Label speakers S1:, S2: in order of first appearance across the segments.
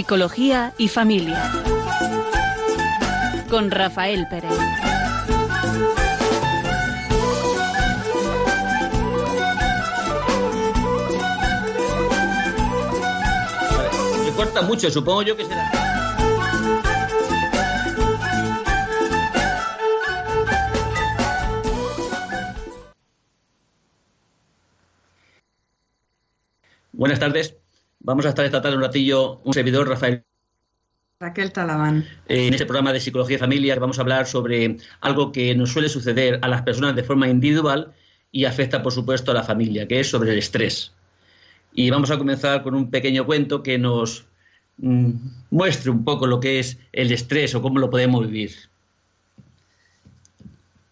S1: Psicología y familia. Con Rafael Pérez.
S2: Me corta mucho, supongo yo que será. Buenas tardes. Vamos a estar esta tarde un ratillo, un servidor, Rafael.
S3: Raquel Talabán.
S2: Eh, en este programa de Psicología y Familia vamos a hablar sobre algo que nos suele suceder a las personas de forma individual y afecta, por supuesto, a la familia, que es sobre el estrés. Y vamos a comenzar con un pequeño cuento que nos mm, muestre un poco lo que es el estrés o cómo lo podemos vivir.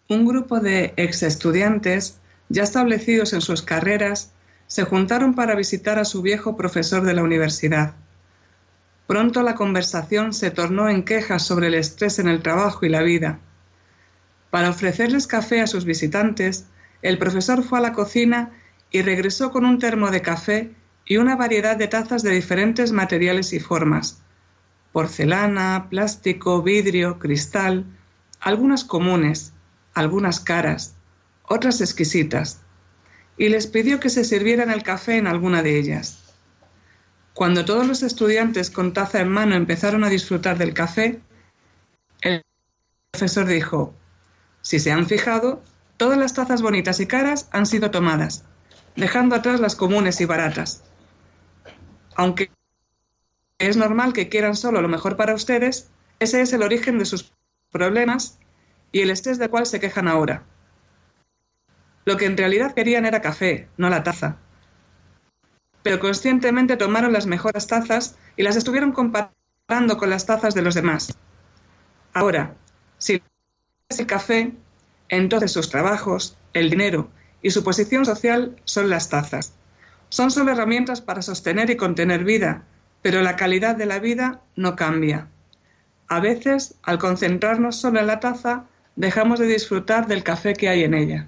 S3: Un grupo de ex estudiantes ya establecidos en sus carreras se juntaron para visitar a su viejo profesor de la universidad. Pronto la conversación se tornó en quejas sobre el estrés en el trabajo y la vida. Para ofrecerles café a sus visitantes, el profesor fue a la cocina y regresó con un termo de café y una variedad de tazas de diferentes materiales y formas. Porcelana, plástico, vidrio, cristal, algunas comunes, algunas caras, otras exquisitas y les pidió que se sirvieran el café en alguna de ellas. Cuando todos los estudiantes con taza en mano empezaron a disfrutar del café, el profesor dijo, si se han fijado, todas las tazas bonitas y caras han sido tomadas, dejando atrás las comunes y baratas. Aunque es normal que quieran solo lo mejor para ustedes, ese es el origen de sus problemas y el estrés del cual se quejan ahora. Lo que en realidad querían era café, no la taza. Pero conscientemente tomaron las mejores tazas y las estuvieron comparando con las tazas de los demás. Ahora, si es el café, entonces sus trabajos, el dinero y su posición social son las tazas. Son solo herramientas para sostener y contener vida, pero la calidad de la vida no cambia. A veces, al concentrarnos solo en la taza, dejamos de disfrutar del café que hay en ella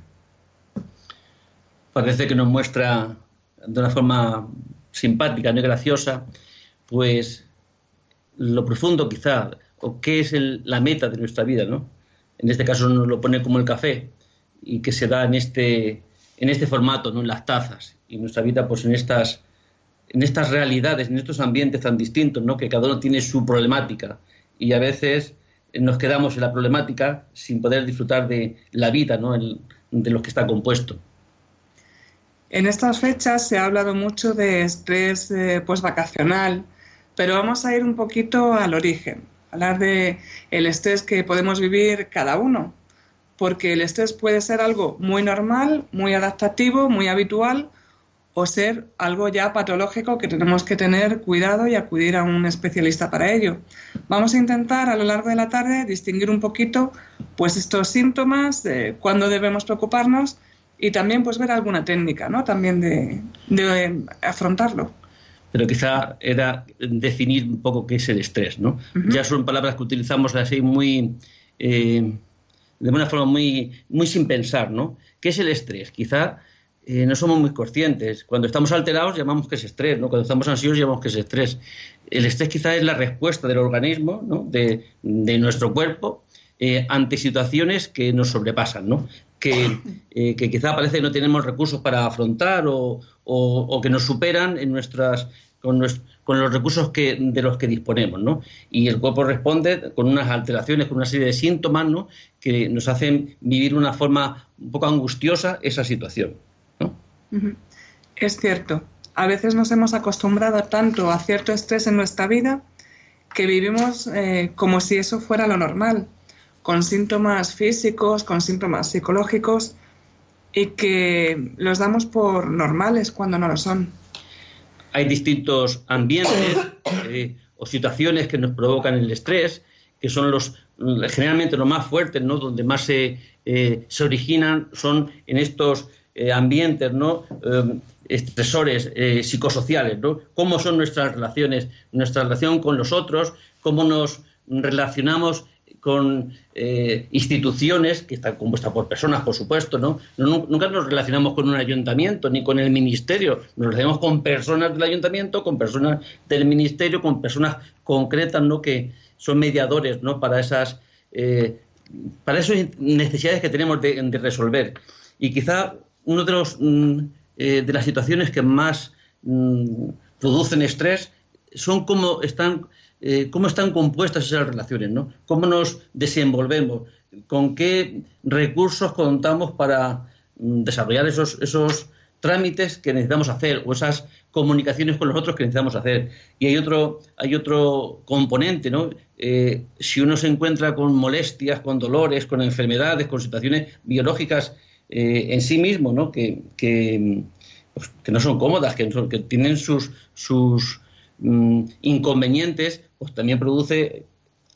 S2: parece que nos muestra de una forma simpática, no graciosa, pues lo profundo quizá, o qué es la meta de nuestra vida, ¿no? En este caso nos lo pone como el café y que se da en este, en este formato, ¿no? En las tazas y nuestra vida pues en estas, en estas realidades, en estos ambientes tan distintos, ¿no? Que cada uno tiene su problemática y a veces nos quedamos en la problemática sin poder disfrutar de la vida, ¿no? de lo que está compuesto.
S3: En estas fechas se ha hablado mucho de estrés eh, vacacional, pero vamos a ir un poquito al origen, hablar de el estrés que podemos vivir cada uno, porque el estrés puede ser algo muy normal, muy adaptativo, muy habitual, o ser algo ya patológico que tenemos que tener cuidado y acudir a un especialista para ello. Vamos a intentar a lo largo de la tarde distinguir un poquito pues estos síntomas, de cuándo debemos preocuparnos y también pues ver alguna técnica, ¿no? También de, afrontarlo.
S2: Pero quizá era definir un poco qué es el estrés, ¿no? Ya son palabras que utilizamos así muy... Eh, de una forma muy, muy sin pensar, ¿no? ¿Qué es el estrés? Quizá eh, no somos muy conscientes. Cuando estamos alterados llamamos que es estrés, ¿no? Cuando estamos ansiosos llamamos que es estrés. El estrés quizá es la respuesta del organismo, ¿no? de, de nuestro cuerpo eh, ante situaciones que nos sobrepasan, ¿no? Eh, que, quizá parece que no tenemos recursos para afrontar o, que nos superan en nuestras, con, los recursos que, de los que disponemos, ¿no? Y el cuerpo responde con unas alteraciones, con una serie de síntomas, ¿no? Que nos hacen vivir de una forma un poco angustiosa esa situación, ¿no?
S3: Es cierto. A veces nos hemos acostumbrado tanto a cierto estrés en nuestra vida que vivimos eh, como si eso fuera lo normal con síntomas físicos, con síntomas psicológicos y que los damos por normales cuando no lo son.
S2: Hay distintos ambientes eh, o situaciones que nos provocan el estrés, que son los generalmente los más fuertes, ¿no? Donde más se, eh, se originan son en estos eh, ambientes, ¿no? estresores psicosociales, ¿no? Cómo son nuestras relaciones, nuestra relación con los otros, cómo nos relacionamos con eh, instituciones que están compuestas por personas, por supuesto, ¿no? Nunca nos relacionamos con un ayuntamiento ni con el ministerio, nos relacionamos con personas del ayuntamiento, con personas del ministerio, con personas concretas, ¿no? Que son mediadores, ¿no? Para esas, eh, para esas necesidades que tenemos de, resolver. Y quizá uno de los mm, eh, de las situaciones que más mm, producen estrés son cómo están eh, cómo están compuestas esas relaciones, ¿no? Cómo nos desenvolvemos, con qué recursos contamos para mm, desarrollar esos, esos trámites que necesitamos hacer o esas comunicaciones con los otros que necesitamos hacer. Y hay otro, hay otro componente, ¿no? Eh, si uno se encuentra con molestias, con dolores, con enfermedades, con situaciones biológicas eh, en sí mismo, ¿no? Que, que, pues, no son cómodas, que, que tienen sus, sus mm, inconvenientes, pues también produce,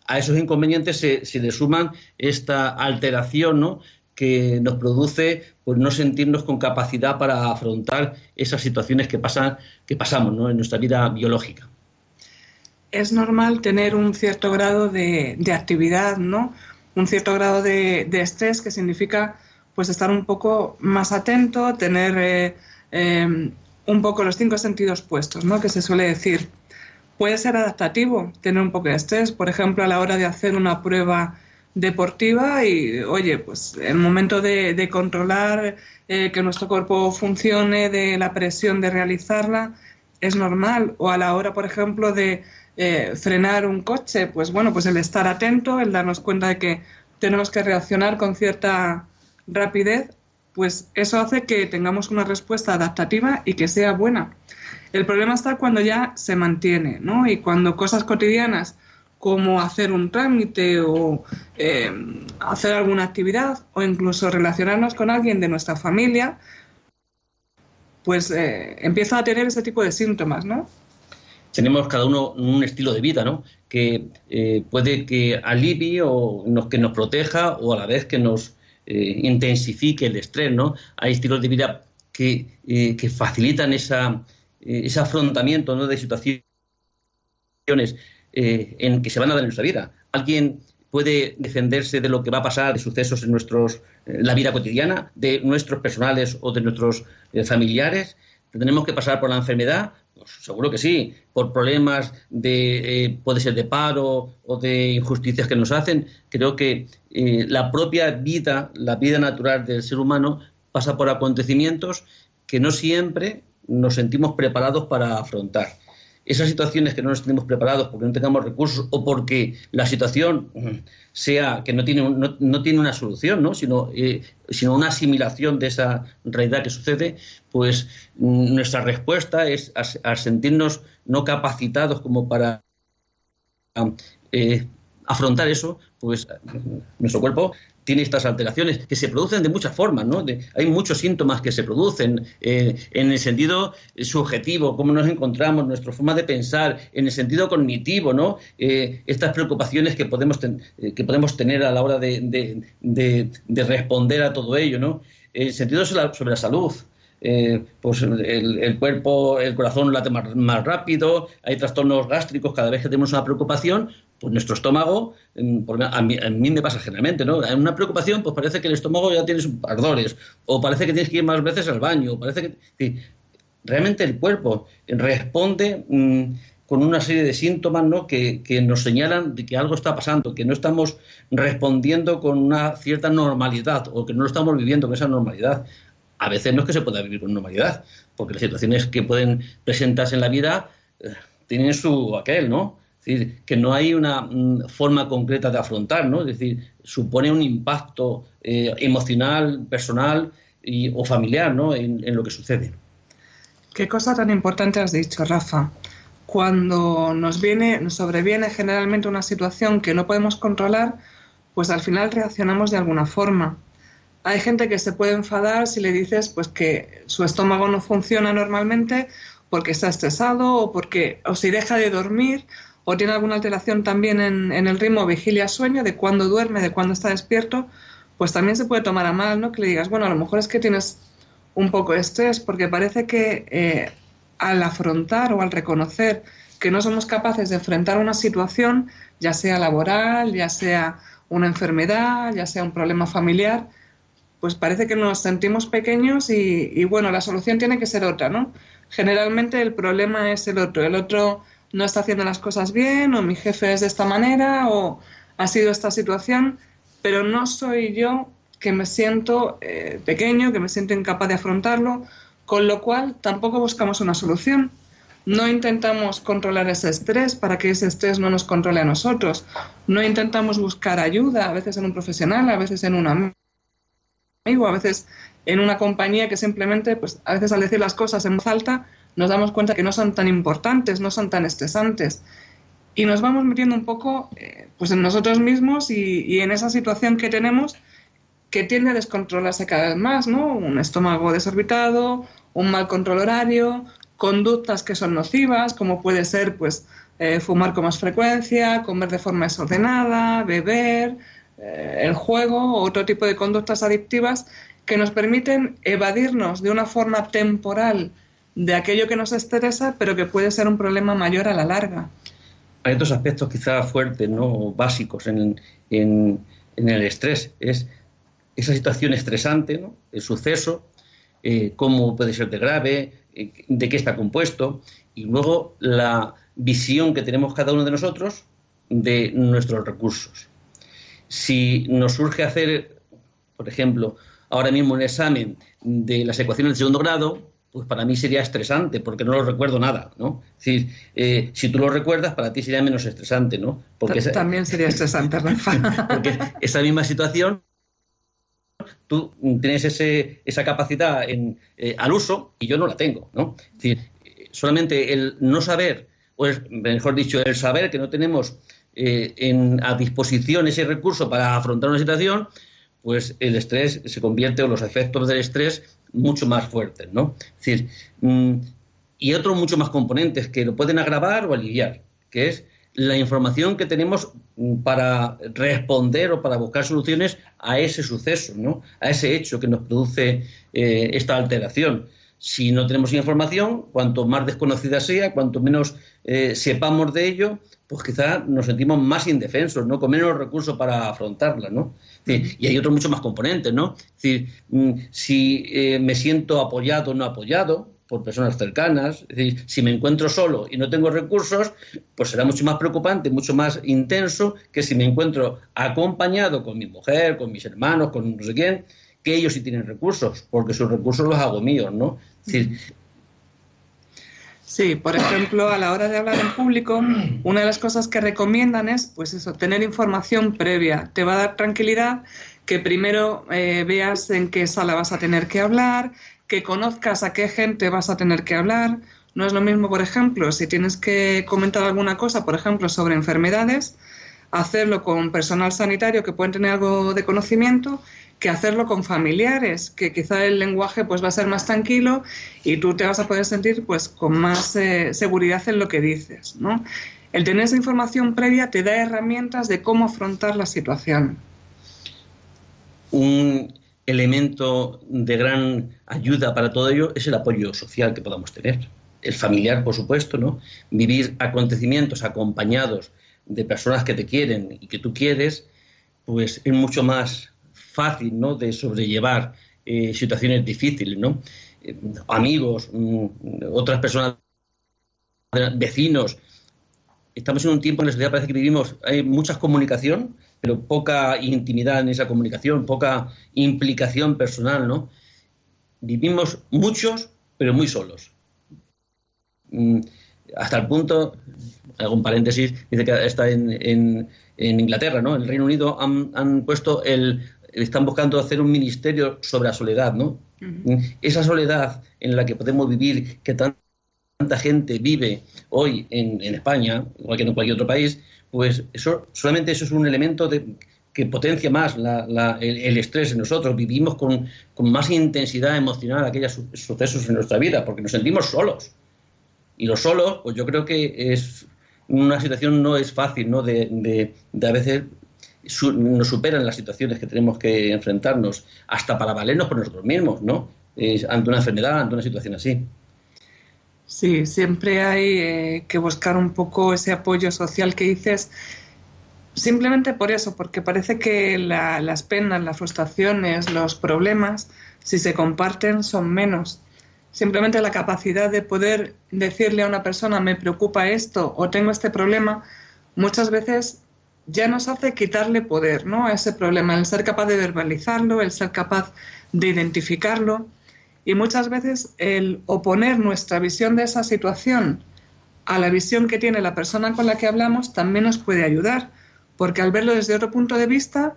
S2: a esos inconvenientes se, le suman esta alteración, ¿no? que nos produce pues no sentirnos con capacidad para afrontar esas situaciones que pasan que pasamos ¿no? en nuestra vida biológica
S3: es normal tener un cierto grado de, actividad no un cierto grado de, estrés que significa pues estar un poco más atento tener eh, eh, un poco los cinco sentidos puestos no que se suele decir puede ser adaptativo tener un poco de estrés, por ejemplo, a la hora de hacer una prueba deportiva y, oye, pues el momento de, controlar eh, que nuestro cuerpo funcione, de la presión de realizarla, es normal. O a la hora, por ejemplo, de eh, frenar un coche, pues bueno, pues el estar atento, el darnos cuenta de que tenemos que reaccionar con cierta rapidez, pues eso hace que tengamos una respuesta adaptativa y que sea buena. El problema está cuando ya se mantiene, ¿no? Y cuando cosas cotidianas como hacer un trámite o eh, hacer alguna actividad o incluso relacionarnos con alguien de nuestra familia, pues eh, empieza a tener ese tipo de síntomas, ¿no?
S2: Tenemos cada uno un estilo de vida, ¿no? Que eh, puede que alivie o que nos proteja o a la vez que nos intensifique el estrés, ¿no? Hay estilos de vida que, facilitan esa, ese afrontamiento ¿no? de situaciones eh, en que se van a dar en nuestra vida. Alguien puede defenderse de lo que va a pasar, de sucesos en nuestros, eh, la vida cotidiana, de nuestros personales o de nuestros familiares. ¿Tenemos que pasar por la enfermedad? Pues seguro que sí. Por problemas de, puede ser de paro o de injusticias que nos hacen. Creo que la propia vida, la vida natural del ser humano, pasa por acontecimientos que no siempre nos sentimos preparados para afrontar. Esas situaciones que no nos sentimos preparados porque no tengamos recursos o porque la situación mm, sea que no tiene, no, tiene una solución, ¿no? Sino, eh, sino una asimilación de esa realidad que sucede, pues mm, nuestra respuesta es a, sentirnos no capacitados como para eh, afrontar eso, pues nuestro cuerpo tiene estas alteraciones que se producen de muchas formas, ¿no? hay muchos síntomas que se producen eh, en el sentido subjetivo, cómo nos encontramos, nuestra forma de pensar, en el sentido cognitivo, ¿no? Eh, estas preocupaciones que podemos, eh, que podemos tener a la hora de, responder a todo ello, ¿no? El sentido sobre la, salud. pues el, cuerpo, el corazón late más, rápido, hay trastornos gástricos cada vez que tenemos una preocupación, pues nuestro estómago, a mí, a mí, me pasa generalmente, ¿no? En una preocupación, pues parece que el estómago ya tiene ardores, o parece que tienes que ir más veces al baño, o parece que... realmente el cuerpo responde mm, con una serie de síntomas ¿no? que, que, nos señalan de que algo está pasando, que no estamos respondiendo con una cierta normalidad o que no lo estamos viviendo con esa normalidad. A veces no es que se pueda vivir con normalidad, porque las situaciones que pueden presentarse en la vida eh, tienen su aquel, ¿no? Es decir, que no hay una mm, forma concreta de afrontar, ¿no? Es decir, supone un impacto eh, emocional, personal o familiar, ¿no? En, lo que sucede.
S3: Qué cosa tan importante has dicho, Rafa. Cuando nos viene, nos sobreviene generalmente una situación que no podemos controlar, pues al final reaccionamos de alguna forma. Hay gente que se puede enfadar si le dices pues que su estómago no funciona normalmente porque está estresado o porque o si deja de dormir o tiene alguna alteración también en, el ritmo vigilia-sueño, de cuándo duerme, de cuándo está despierto, pues también se puede tomar a mal, ¿no? Que le digas, bueno, a lo mejor es que tienes un poco de estrés, porque parece que eh, al afrontar o al reconocer que no somos capaces de enfrentar una situación, ya sea laboral, ya sea una enfermedad, ya sea un problema familiar, pues parece que nos sentimos pequeños y, y, bueno, la solución tiene que ser otra, ¿no? Generalmente el problema es el otro, el otro no está haciendo las cosas bien o mi jefe es de esta manera o ha sido esta situación, pero no soy yo que me siento eh, pequeño, que me siento incapaz de afrontarlo, con lo cual tampoco buscamos una solución. No intentamos controlar ese estrés para que ese estrés no nos controle a nosotros. No intentamos buscar ayuda, a veces en un profesional, a veces en un amigo, a veces en una compañía que simplemente, pues a veces al decir las cosas en voz alta, nos damos cuenta que no son tan importantes, no son tan estresantes. Y nos vamos metiendo un poco eh, pues en nosotros mismos y, en esa situación que tenemos que tiende a descontrolarse cada vez más, ¿no? Un estómago desorbitado, un mal control horario, conductas que son nocivas, como puede ser pues eh, fumar con más frecuencia, comer de forma desordenada, beber, eh, el juego, otro tipo de conductas adictivas que nos permiten evadirnos de una forma temporal de aquello que nos estresa, pero que puede ser un problema mayor a la larga.
S2: Hay otros aspectos quizás fuertes, ¿no? básicos en, en, el estrés. Es esa situación estresante, ¿no? el suceso, eh, cómo puede ser de grave, eh, de qué está compuesto, y luego la visión que tenemos cada uno de nosotros de nuestros recursos. Si nos surge hacer, por ejemplo, ahora mismo un examen de las ecuaciones de segundo grado, pues para mí sería estresante, porque no lo recuerdo nada, ¿no? Es decir, eh, si tú lo recuerdas, para ti sería menos estresante, ¿no?
S3: Porque También sería estresante, Rafa.
S2: porque esa misma situación, tú tienes ese, esa capacidad en, eh, al uso y yo no la tengo, ¿no? Es decir, solamente el no saber, o mejor dicho, el saber que no tenemos eh, en, a disposición ese recurso para afrontar una situación, pues el estrés se convierte, o los efectos del estrés mucho más fuertes, ¿no? Es decir, mm, y otros mucho más componentes que lo pueden agravar o aliviar, que es la información que tenemos mm, para responder o para buscar soluciones a ese suceso, ¿no? a ese hecho que nos produce eh, esta alteración. Si no tenemos información, cuanto más desconocida sea, cuanto menos eh, sepamos de ello, pues quizás nos sentimos más indefensos, ¿no? con menos recursos para afrontarla. ¿no? y hay otros muchos más componentes, ¿no? Es decir, mm, si eh, me siento apoyado o no apoyado por personas cercanas, es decir, si me encuentro solo y no tengo recursos, pues será mucho más preocupante, mucho más intenso que si me encuentro acompañado con mi mujer, con mis hermanos, con no sé quién, que ellos sí tienen recursos, porque sus recursos los hago míos, ¿no?
S3: Sí, por ejemplo, a la hora de hablar en público, una de las cosas que recomiendan es, pues eso, tener información previa. Te va a dar tranquilidad que primero eh, veas en qué sala vas a tener que hablar, que conozcas a qué gente vas a tener que hablar. No es lo mismo, por ejemplo, si tienes que comentar alguna cosa, por ejemplo, sobre enfermedades, hacerlo con personal sanitario que pueden tener algo de conocimiento que hacerlo con familiares, que quizá el lenguaje pues va a ser más tranquilo y tú te vas a poder sentir pues con más eh, seguridad en lo que dices, ¿no? El tener esa información previa te da herramientas de cómo afrontar la situación.
S2: Un elemento de gran ayuda para todo ello es el apoyo social que podamos tener. El familiar, por supuesto, ¿no? Vivir acontecimientos acompañados de personas que te quieren y que tú quieres, pues es mucho más fácil ¿no? de sobrellevar eh, situaciones difíciles, ¿no? Eh, amigos, mm, otras personas, vecinos. Estamos en un tiempo en la sociedad parece que vivimos, hay mucha comunicación, pero poca intimidad en esa comunicación, poca implicación personal, ¿no? Vivimos muchos, pero muy solos. Mm, hasta el punto, un paréntesis, dice que está en, en, Inglaterra, ¿no? En el Reino Unido han, han puesto el están buscando hacer un ministerio sobre la soledad, ¿no? Esa soledad en la que podemos vivir, que tanta gente vive hoy en, España, igual que en cualquier otro país, pues eso solamente eso es un elemento que potencia más el, estrés en nosotros. Vivimos con, más intensidad emocional aquellos sucesos en nuestra vida, porque nos sentimos solos. Y los solos, pues yo creo que es una situación no es fácil, ¿no? De, de, de a veces nos superan las situaciones que tenemos que enfrentarnos, hasta para valernos por nosotros mismos, ¿no? ante una enfermedad, ante una situación así.
S3: Sí, siempre hay eh, que buscar un poco ese apoyo social que dices. simplemente por eso, porque parece que las penas, las frustraciones, los problemas, si se comparten, son menos. Simplemente la capacidad de poder decirle a una persona, me preocupa esto o tengo este problema, muchas veces ya nos hace quitarle poder ¿no? a ese problema, el ser capaz de verbalizarlo, el ser capaz de identificarlo y muchas veces el oponer nuestra visión de esa situación a la visión que tiene la persona con la que hablamos también nos puede ayudar, porque al verlo desde otro punto de vista,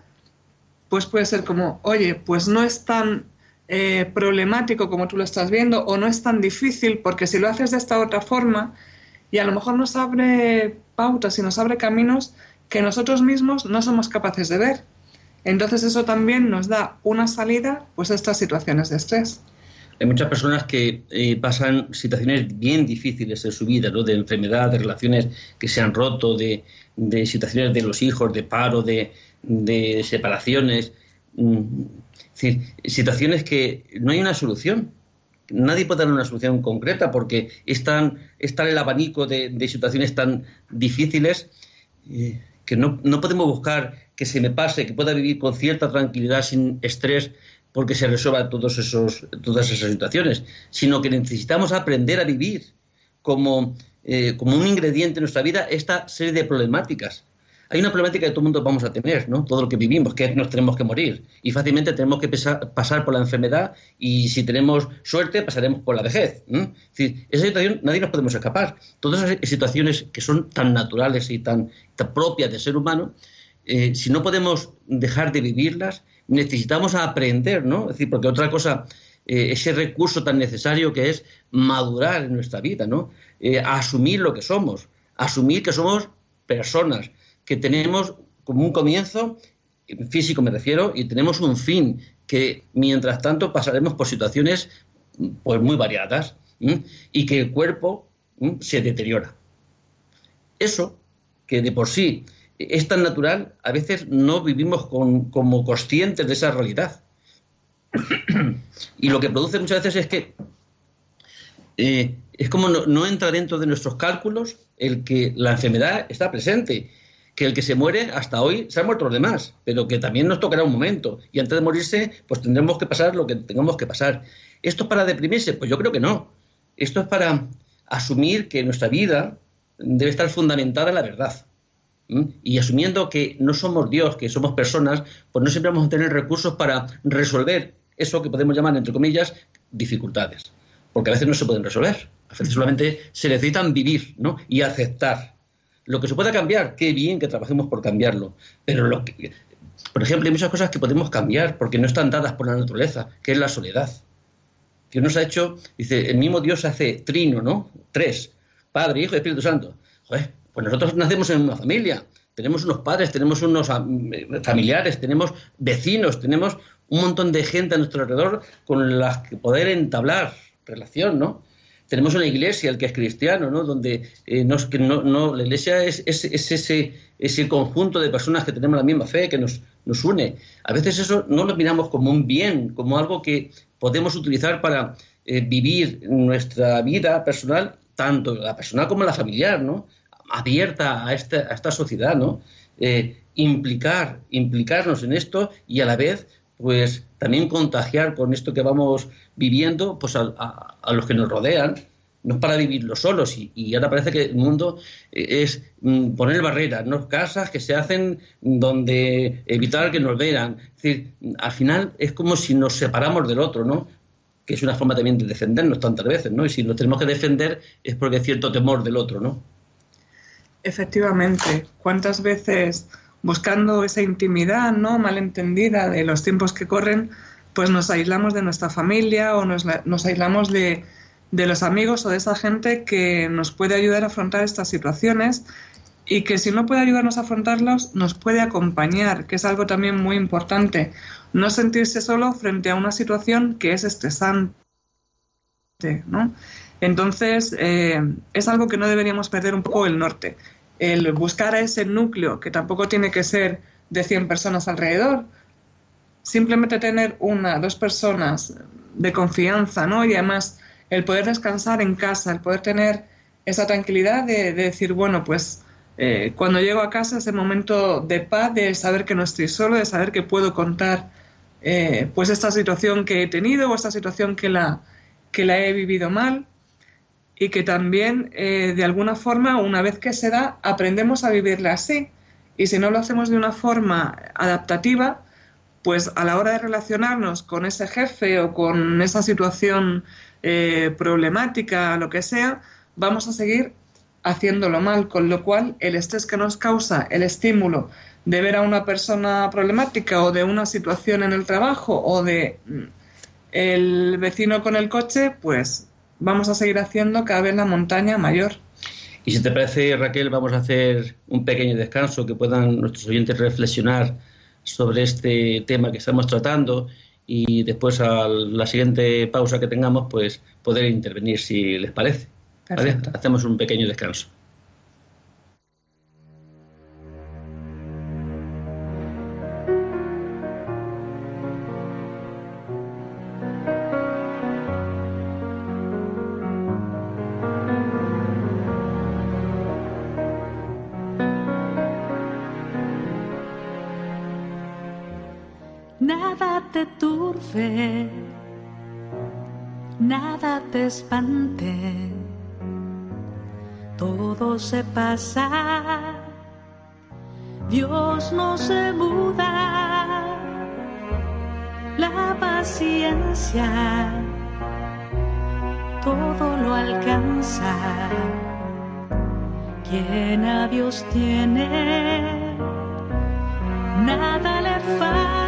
S3: pues puede ser como, oye, pues no es tan eh, problemático como tú lo estás viendo o no es tan difícil porque si lo haces de esta otra forma y a lo mejor nos abre pautas y nos abre caminos que nosotros mismos no somos capaces de ver. Entonces eso también nos da una salida pues a estas situaciones de estrés.
S2: Hay muchas personas que eh, pasan situaciones bien difíciles en su vida, ¿no? de enfermedad, de relaciones que se han roto, de, situaciones de los hijos, de paro, de, separaciones. Mm, es decir, situaciones que no hay una solución. Nadie puede dar una solución concreta porque están, está el abanico de, situaciones tan difíciles eh, que no, no podemos buscar que se me pase, que pueda vivir con cierta tranquilidad, sin estrés, porque se resuelvan todos esos, todas esas situaciones, sino que necesitamos aprender a vivir como, eh, como un ingrediente en nuestra vida esta serie de problemáticas. Hay una problemática que todo el mundo vamos a tener, ¿no? Todo lo que vivimos, que nos tenemos que morir. Y fácilmente tenemos que pasar por la enfermedad y si tenemos suerte pasaremos por la vejez. Es decir, esa situación nadie nos podemos escapar. Todas esas situaciones que son tan naturales y tan, propias del ser humano, eh, si no podemos dejar de vivirlas, necesitamos aprender, ¿no? Es decir, porque otra cosa, eh, ese recurso tan necesario que es madurar en nuestra vida, ¿no? Eh, asumir lo que somos, asumir que somos personas, que tenemos como un comienzo, físico me refiero, y tenemos un fin, que mientras tanto pasaremos por situaciones pues muy variadas y que el cuerpo se deteriora. Eso, que de por sí es tan natural, a veces no vivimos como conscientes de esa realidad. y lo que produce muchas veces es que eh, es como no, entra dentro de nuestros cálculos el que la enfermedad está presente, que el que se muere hasta hoy se ha muerto los demás, pero que también nos tocará un momento y antes de morirse pues tendremos que pasar lo que tengamos que pasar. ¿Esto es para deprimirse? Pues yo creo que no. Esto es para asumir que nuestra vida debe estar fundamentada en la verdad y asumiendo que no somos Dios, que somos personas, pues no siempre vamos a tener recursos para resolver eso que podemos llamar, entre comillas, dificultades. Porque a veces no se pueden resolver. A veces solamente se necesitan vivir ¿no? y aceptar. Lo que se pueda cambiar, qué bien que trabajemos por cambiarlo. Pero lo que, por ejemplo, hay muchas cosas que podemos cambiar porque no están dadas por la naturaleza, que es la soledad. Dios nos ha hecho, dice, el mismo Dios hace trino, ¿no? Tres, Padre, Hijo y Espíritu Santo. Joder, pues nosotros nacemos en una familia, tenemos unos padres, tenemos unos familiares, tenemos vecinos, tenemos un montón de gente a nuestro alrededor con las que poder entablar relación, ¿no? Tenemos una iglesia, el que es cristiano, ¿no? Donde eh, que no, la iglesia es, ese, ese conjunto de personas que tenemos la misma fe, que nos, une. A veces eso no lo miramos como un bien, como algo que podemos utilizar para eh, vivir nuestra vida personal, tanto la personal como la familiar, ¿no? abierta a esta, a esta sociedad, ¿no? Eh, implicar, implicarnos en esto y a la vez, pues también contagiar con esto que vamos viviendo, pues a, los que nos rodean, no es para vivirlo solos y, ahora parece que el mundo eh, es mm, poner barreras, ¿no? casas que se hacen donde evitar que nos vean. Es decir, al final es como si nos separamos del otro, ¿no? que es una forma también de defendernos tantas veces, ¿no? Y si nos tenemos que defender es porque hay cierto temor del otro, ¿no?
S3: Efectivamente, ¿cuántas veces buscando esa intimidad no malentendida de los tiempos que corren, pues nos aislamos de nuestra familia o nos, aislamos de, los amigos o de esa gente que nos puede ayudar a afrontar estas situaciones y que si no puede ayudarnos a afrontarlos, nos puede acompañar, que es algo también muy importante. No sentirse solo frente a una situación que es estresante, ¿no? Entonces, eh, es algo que no deberíamos perder un poco el norte. El buscar a ese núcleo, que tampoco tiene que ser de 100 personas alrededor, simplemente tener una, dos personas de confianza, ¿no? Y además el poder descansar en casa, el poder tener esa tranquilidad de, decir, bueno, pues eh, cuando llego a casa ese momento de paz, de saber que no estoy solo, de saber que puedo contar eh, pues esta situación que he tenido o esta situación que la, que la he vivido mal y que también eh, de alguna forma una vez que se da aprendemos a vivirla así. Y si no lo hacemos de una forma adaptativa pues a la hora de relacionarnos con ese jefe o con esa situación problemática, lo que sea, vamos a seguir haciéndolo mal, con lo cual el estrés que nos causa el estímulo de ver a una persona problemática o de una situación en el trabajo o de mm, el vecino con el coche, pues vamos a seguir haciendo cada vez la montaña mayor.
S2: Y si te parece, Raquel, vamos a hacer un pequeño descanso que puedan nuestros oyentes reflexionar sobre este tema que estamos tratando y después a la siguiente pausa que tengamos, pues poder intervenir si les parece. Hacemos un pequeño descanso.
S1: Nada te turbe, nada te espante. Todo se pasa, Dios no se muda, la paciencia todo lo alcanza, quien a Dios tiene, nada le falta.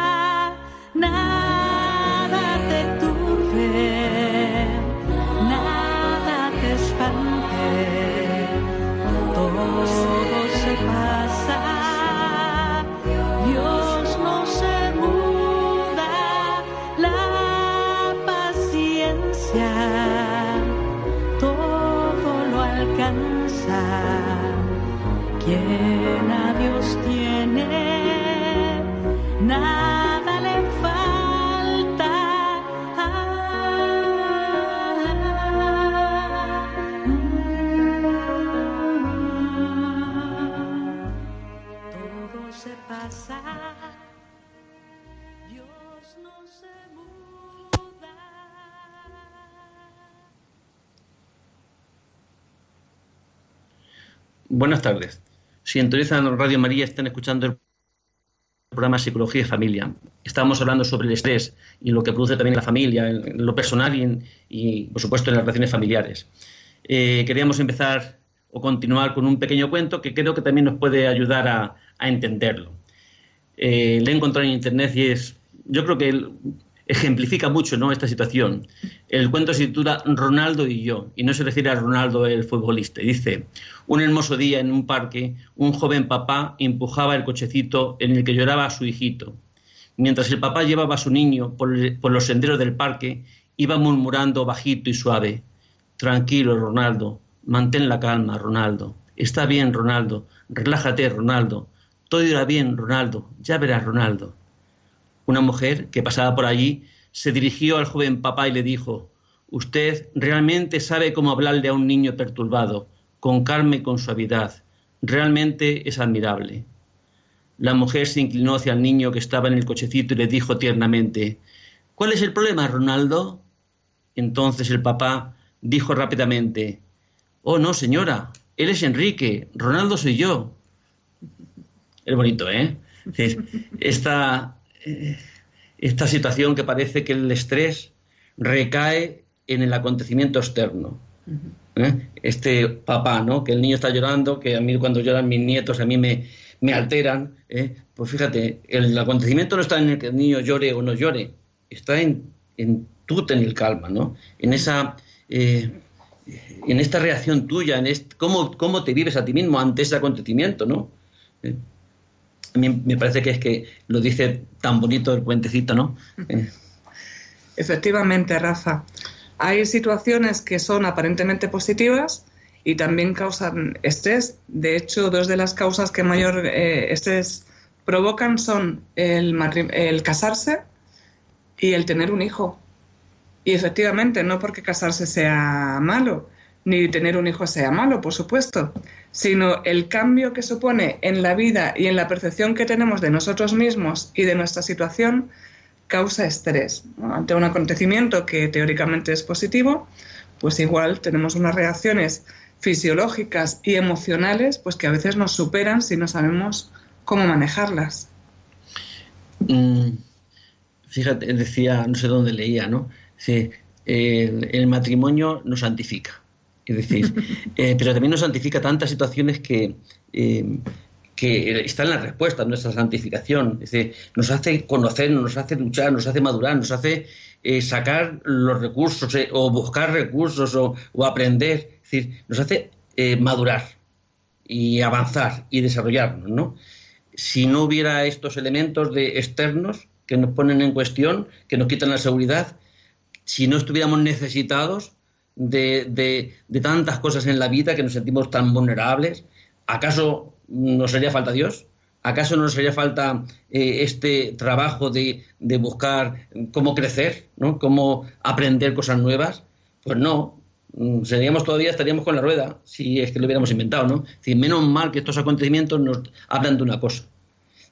S2: Buenas tardes. Sintonizan Radio María, están escuchando el programa Psicología y Familia. Estamos hablando sobre el estrés y lo que produce también la familia, en lo personal y, por supuesto, en las relaciones familiares. Eh, queríamos empezar o continuar con un pequeño cuento que creo que también nos puede ayudar a, entenderlo. Eh, le he encontrado en internet y es, yo creo que ejemplifica mucho ¿no? esta situación. El cuento se titula Ronaldo y yo, y no se refiere a Ronaldo el futbolista. Dice, un hermoso día en un parque, un joven papá empujaba el cochecito en el que lloraba su hijito. Mientras el papá llevaba a su niño por, por los senderos del parque, iba murmurando bajito y suave, Tranquilo, Ronaldo, mantén la calma, Ronaldo. Está bien, Ronaldo, relájate, Ronaldo. Todo irá bien, Ronaldo, ya verás, Ronaldo. Una mujer que pasaba por allí se dirigió al joven papá y le dijo, Usted realmente sabe cómo hablarle a un niño perturbado, con calma y con suavidad. Realmente es admirable. La mujer se inclinó hacia el niño que estaba en el cochecito y le dijo tiernamente, ¿Cuál es el problema, Ronaldo? Entonces el papá dijo rápidamente, Oh, no, señora, él es Enrique, Ronaldo soy yo. Es bonito, ¿eh? Esta, esta situación que parece que el estrés recae en el acontecimiento externo. ¿eh? este papá, ¿no? Que el niño está llorando, que a mí cuando lloran mis nietos a mí me, me alteran. ¿eh? Pues fíjate, el acontecimiento no está en el que el niño llore o no llore, está en, en tú tener calma, ¿no? En esa... Eh, en esta reacción tuya, en cómo, cómo, te vives a ti mismo ante ese acontecimiento, ¿no? A mí me parece que es que lo dice tan bonito el puentecito, ¿no?
S3: Efectivamente, Rafa. Hay situaciones que son aparentemente positivas y también causan estrés. De hecho, dos de las causas que mayor eh, estrés provocan son el, el casarse y el tener un hijo. Y efectivamente, no porque casarse sea malo, ni tener un hijo sea malo, por supuesto, sino el cambio que supone en la vida y en la percepción que tenemos de nosotros mismos y de nuestra situación causa estrés. Ante un acontecimiento que teóricamente es positivo, pues igual tenemos unas reacciones fisiológicas y emocionales pues que a veces nos superan si no sabemos cómo manejarlas.
S2: Mm, fíjate, decía, no sé dónde leía, ¿no? Sí, el, matrimonio nos santifica. Eh, pero también nos santifica tantas situaciones que, eh, que está en la respuesta, nuestra santificación. Es decir, nos hace conocer, nos hace luchar, nos hace madurar, nos hace eh, sacar los recursos o buscar recursos o, aprender. Es decir, nos hace madurar y avanzar y desarrollarnos, ¿no? Si no hubiera estos elementos de externos que nos ponen en cuestión, que nos quitan la seguridad, si no estuviéramos necesitados de, de tantas cosas en la vida que nos sentimos tan vulnerables, ¿acaso nos haría falta Dios? ¿Acaso no nos haría falta eh, este trabajo de, buscar cómo crecer, ¿no? cómo aprender cosas nuevas? Pues no, mm, seríamos todavía, estaríamos con la rueda, si es que lo hubiéramos inventado, ¿no? Es menos mal que estos acontecimientos nos hablan de una cosa.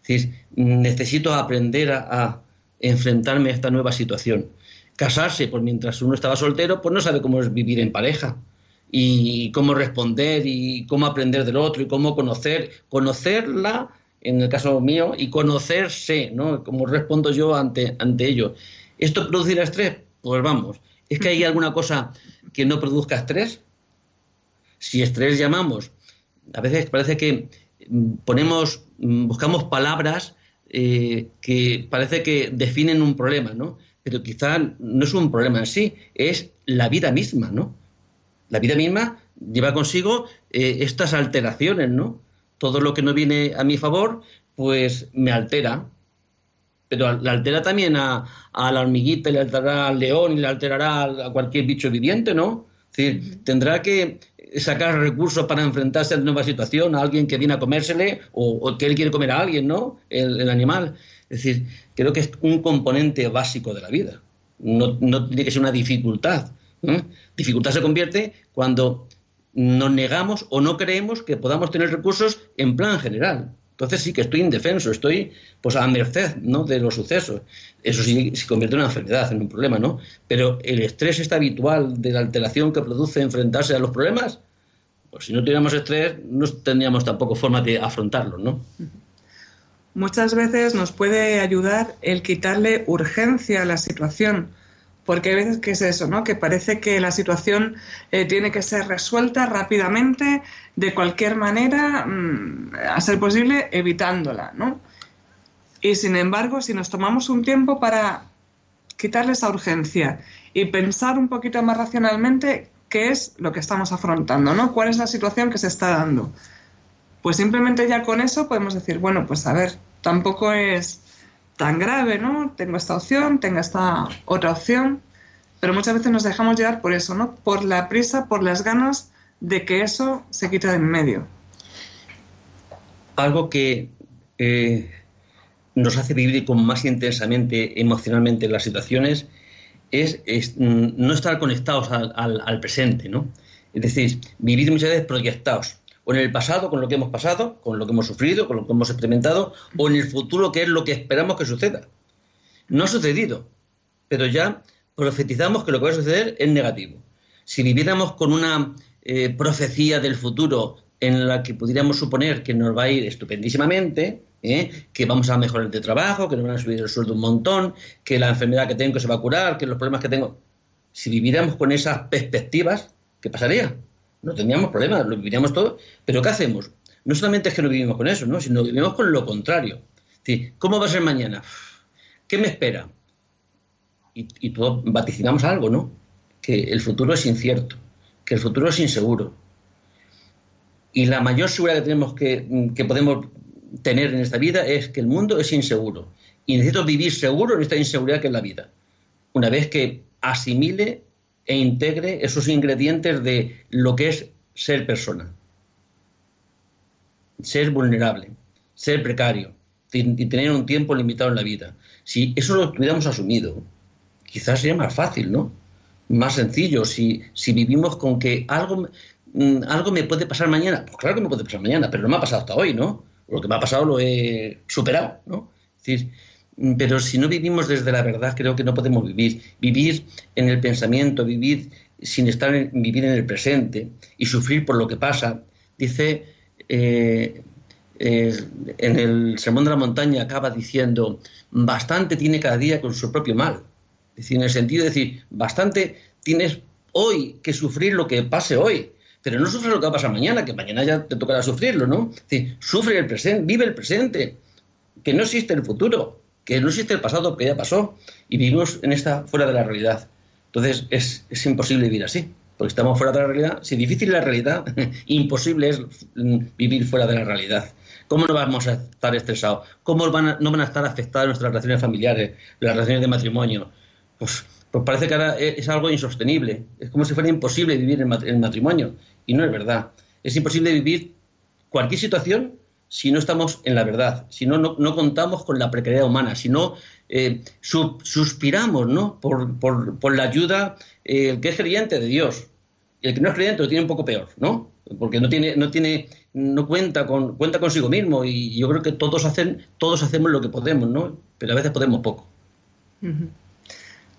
S2: Es necesito aprender a, enfrentarme a esta nueva situación. Casarse, pues mientras uno estaba soltero, pues no sabe cómo es vivir en pareja y cómo responder y cómo aprender del otro y cómo conocer, conocerla en el caso mío y conocerse, ¿no? Cómo respondo yo ante, ante ello. ¿Esto producirá estrés? Pues vamos, ¿es que hay alguna cosa que no produzca estrés? Si estrés llamamos, a veces parece que mm, ponemos, mm, buscamos palabras eh, que parece que definen un problema, ¿no? Pero quizá no es un problema en sí, es la vida misma, ¿no? La vida misma lleva consigo eh, estas alteraciones, ¿no? Todo lo que no viene a mi favor, pues me altera. Pero la altera también a, la hormiguita, le alterará al león y le alterará a cualquier bicho viviente, ¿no? Es decir, tendrá que sacar recursos para enfrentarse a una nueva situación, a alguien que viene a comérsele o, que él quiere comer a alguien, ¿no? El, animal. Es decir, creo que es un componente básico de la vida. No, no tiene que ser una dificultad. ¿eh? Dificultad se convierte cuando nos negamos o no creemos que podamos tener recursos en plan general. Entonces sí que estoy indefenso, estoy pues a merced ¿no? de los sucesos. Eso sí se convierte en una enfermedad, en un problema, ¿no? Pero el estrés está habitual de la alteración que produce enfrentarse a los problemas, pues si no tuviéramos estrés, no tendríamos tampoco forma de afrontarlo, ¿no?
S3: Muchas veces nos puede ayudar el quitarle urgencia a la situación porque hay veces que es eso, ¿no? Que parece que la situación eh, tiene que ser resuelta rápidamente, de cualquier manera, mm, a ser posible, evitándola, ¿no? Y sin embargo, si nos tomamos un tiempo para quitarle esa urgencia y pensar un poquito más racionalmente qué es lo que estamos afrontando, ¿no? ¿Cuál es la situación que se está dando? Pues simplemente ya con eso podemos decir, bueno, pues a ver, tampoco es tan grave, ¿no? Tengo esta opción, tengo esta otra opción, pero muchas veces nos dejamos llevar por eso, ¿no? Por la prisa, por las ganas de que eso se quite de en medio.
S2: Algo que eh, nos hace vivir con más intensamente emocionalmente las situaciones es, mm, no estar conectados al, al presente, ¿no? Es decir, vivir muchas veces proyectados o en el pasado con lo que hemos pasado, con lo que hemos sufrido, con lo que hemos experimentado, o en el futuro que es lo que esperamos que suceda. No ha sucedido, pero ya profetizamos que lo que va a suceder es negativo. Si viviéramos con una eh, profecía del futuro en la que pudiéramos suponer que nos va a ir estupendísimamente, ¿eh? que vamos a mejorar de trabajo, que nos van a subir el sueldo un montón, que la enfermedad que tengo se va a curar, que los problemas que tengo. Si viviéramos con esas perspectivas, ¿qué pasaría? No teníamos problemas, lo vivíamos todo, pero ¿qué hacemos? No solamente es que no vivimos con eso, ¿no? sino que vivimos con lo contrario. ¿Cómo va a ser mañana? ¿Qué me espera? Y, y todos vaticinamos algo, ¿no? Que el futuro es incierto, que el futuro es inseguro. Y la mayor seguridad que tenemos que, que podemos tener en esta vida es que el mundo es inseguro. Y necesito vivir seguro en esta inseguridad que es la vida. Una vez que asimile e integre esos ingredientes de lo que es ser persona. Ser vulnerable, ser precario y tener un tiempo limitado en la vida. Si eso lo tuviéramos asumido, quizás sería más fácil, ¿no? Más sencillo. Si, si vivimos con que algo, mm, algo me puede pasar mañana, pues claro que me puede pasar mañana, pero no me ha pasado hasta hoy, ¿no? Lo que me ha pasado lo he superado, ¿no? Pero si no vivimos desde la verdad, creo que no podemos vivir. Vivir en el pensamiento, vivir sin estar en, vivir en el presente y sufrir por lo que pasa. Dice eh, eh, en el Sermón de la Montaña acaba diciendo, bastante tiene cada día con su propio mal. Es decir, en el sentido de decir, bastante tienes hoy que sufrir lo que pase hoy, pero no sufres lo que va a pasar mañana, que mañana ya te tocará sufrirlo, ¿no? Es decir, sufre el presente, vive el presente, que no existe el futuro, que no existe el pasado que ya pasó, y vivimos en esta fuera de la realidad. Entonces es, es imposible vivir así, porque estamos fuera de la realidad. Si difícil la realidad, imposible es mm, vivir fuera de la realidad. ¿Cómo no vamos a estar estresados? ¿Cómo no van a estar afectadas nuestras relaciones familiares, las relaciones de matrimonio? Pues, pues parece que ahora es algo insostenible. Es como si fuera imposible vivir en el matrimonio. Y no es verdad. Es imposible vivir cualquier situación si no estamos en la verdad, si no, no, contamos con la precariedad humana, si no eh, suspiramos ¿no? Por, la ayuda, eh, el que es creyente de Dios. El que no es creyente lo tiene un poco peor, ¿no? Porque no tiene, no tiene, no cuenta con, cuenta consigo mismo. Y yo creo que todos hacen, todos hacemos lo que podemos, ¿no? Pero a veces podemos poco.